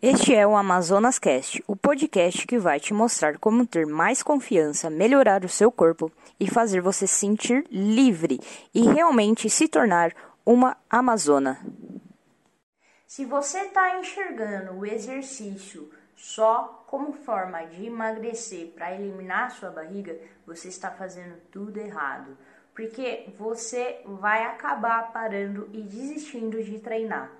Este é o Amazonas Cast, o podcast que vai te mostrar como ter mais confiança, melhorar o seu corpo e fazer você se sentir livre e realmente se tornar uma amazona. Se você está enxergando o exercício só como forma de emagrecer para eliminar sua barriga, você está fazendo tudo errado. Porque você vai acabar parando e desistindo de treinar.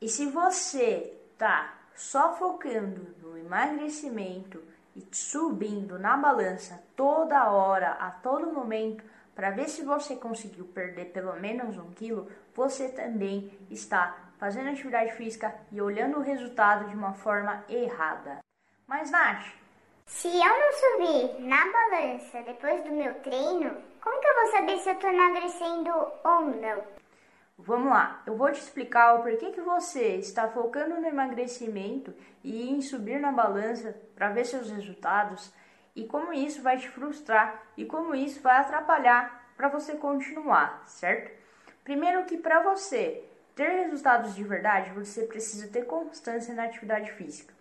E se você tá só focando no emagrecimento e subindo na balança toda hora, a todo momento, para ver se você conseguiu perder pelo menos um quilo, você também está fazendo atividade física e olhando o resultado de uma forma errada. Mas, Nath, se eu não subir na balança depois do meu treino, como que eu vou saber se eu estou emagrecendo ou não? Vamos lá, eu vou te explicar o porquê que você está focando no emagrecimento e em subir na balança para ver seus resultados e como isso vai te frustrar e como isso vai atrapalhar para você continuar, certo? Primeiro que para você ter resultados de verdade, você precisa ter constância na atividade física.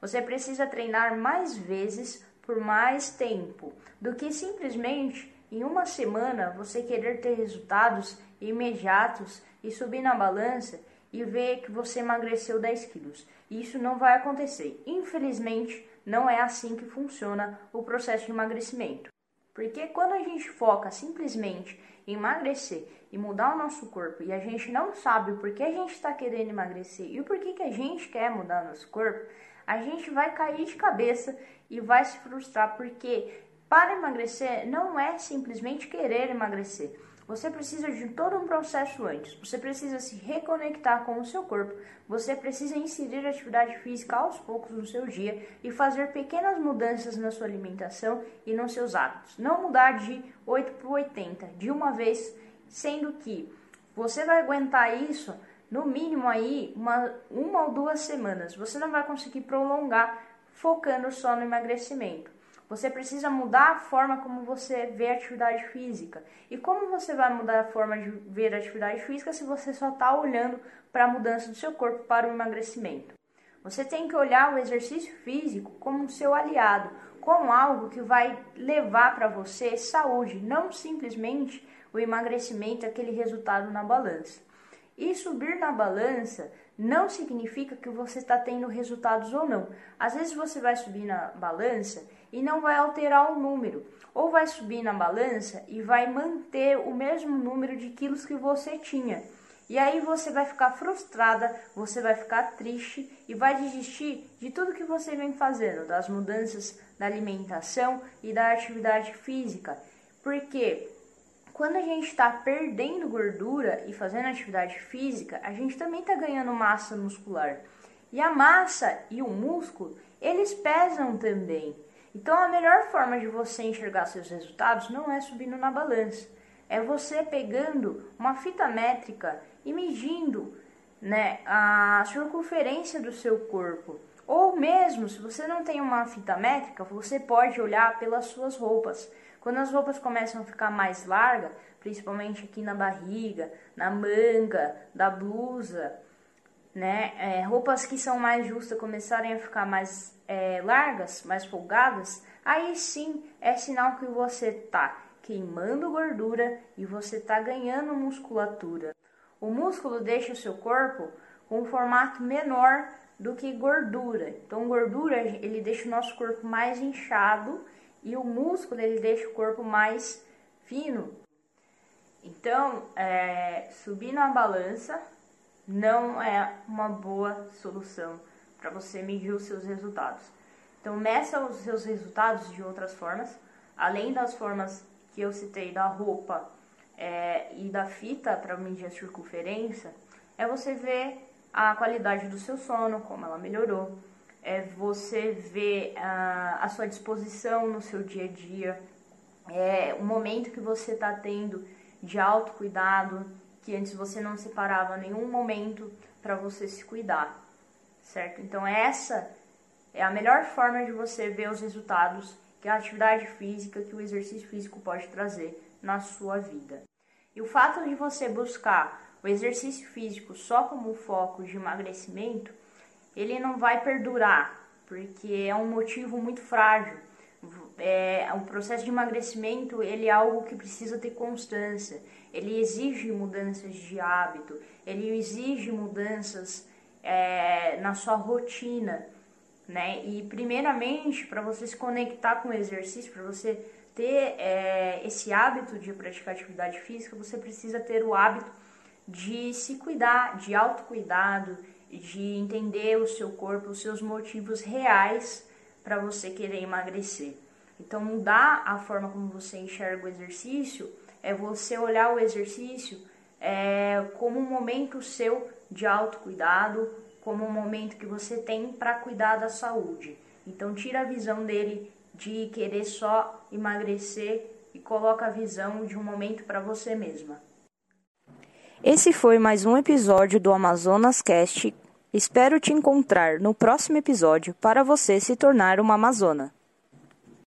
Você precisa treinar mais vezes por mais tempo do que simplesmente em uma semana você querer ter resultados imediatos e subir na balança e ver que você emagreceu 10 quilos. Isso não vai acontecer. Infelizmente, não é assim que funciona o processo de emagrecimento. Porque quando a gente foca simplesmente em emagrecer e mudar o nosso corpo e a gente não sabe o porquê a gente está querendo emagrecer e o porquê que a gente quer mudar o nosso corpo, a gente vai cair de cabeça e vai se frustrar porque para emagrecer não é simplesmente querer emagrecer. Você precisa de todo um processo antes. Você precisa se reconectar com o seu corpo. Você precisa inserir atividade física aos poucos no seu dia e fazer pequenas mudanças na sua alimentação e nos seus hábitos. Não mudar de 8 para 80 de uma vez, sendo que você vai aguentar isso no mínimo aí uma, uma ou duas semanas. Você não vai conseguir prolongar focando só no emagrecimento. Você precisa mudar a forma como você vê a atividade física. E como você vai mudar a forma de ver a atividade física se você só está olhando para a mudança do seu corpo para o emagrecimento? Você tem que olhar o exercício físico como seu aliado, como algo que vai levar para você saúde, não simplesmente o emagrecimento, aquele resultado na balança. E subir na balança não significa que você está tendo resultados ou não. Às vezes você vai subir na balança e não vai alterar o número, ou vai subir na balança e vai manter o mesmo número de quilos que você tinha. E aí você vai ficar frustrada, você vai ficar triste e vai desistir de tudo que você vem fazendo, das mudanças da alimentação e da atividade física. Porque quando a gente está perdendo gordura e fazendo atividade física, a gente também está ganhando massa muscular. E a massa e o músculo, eles pesam também. Então a melhor forma de você enxergar seus resultados não é subindo na balança, é você pegando uma fita métrica e medindo né, a circunferência do seu corpo. Ou mesmo, se você não tem uma fita métrica, você pode olhar pelas suas roupas. Quando as roupas começam a ficar mais largas, principalmente aqui na barriga, na manga, da blusa, né? É, roupas que são mais justas começarem a ficar mais é, largas, mais folgadas, aí sim é sinal que você tá queimando gordura e você tá ganhando musculatura. O músculo deixa o seu corpo com um formato menor do que gordura. Então, gordura ele deixa o nosso corpo mais inchado e o músculo ele deixa o corpo mais fino. Então, é, subir na balança não é uma boa solução para você medir os seus resultados. Então, meça os seus resultados de outras formas, além das formas que eu citei da roupa é, e da fita para medir a circunferência, é você ver a qualidade do seu sono, como ela melhorou, é você ver a, a sua disposição no seu dia a dia, é o momento que você está tendo de autocuidado, que antes você não separava nenhum momento para você se cuidar, certo? Então essa é a melhor forma de você ver os resultados que a atividade física, que o exercício físico pode trazer na sua vida. E o fato de você buscar o exercício físico só como foco de emagrecimento ele não vai perdurar, porque é um motivo muito frágil. É, o processo de emagrecimento ele é algo que precisa ter constância, ele exige mudanças de hábito, ele exige mudanças é, na sua rotina, né? E primeiramente para você se conectar com o exercício, para você ter é, esse hábito de praticar atividade física, você precisa ter o hábito de se cuidar, de autocuidado, de entender o seu corpo, os seus motivos reais para você querer emagrecer. Então, mudar a forma como você enxerga o exercício é você olhar o exercício é, como um momento seu de autocuidado, como um momento que você tem para cuidar da saúde. Então, tira a visão dele de querer só emagrecer e coloca a visão de um momento para você mesma. Esse foi mais um episódio do Amazonas Cast. Espero te encontrar no próximo episódio para você se tornar uma Amazona.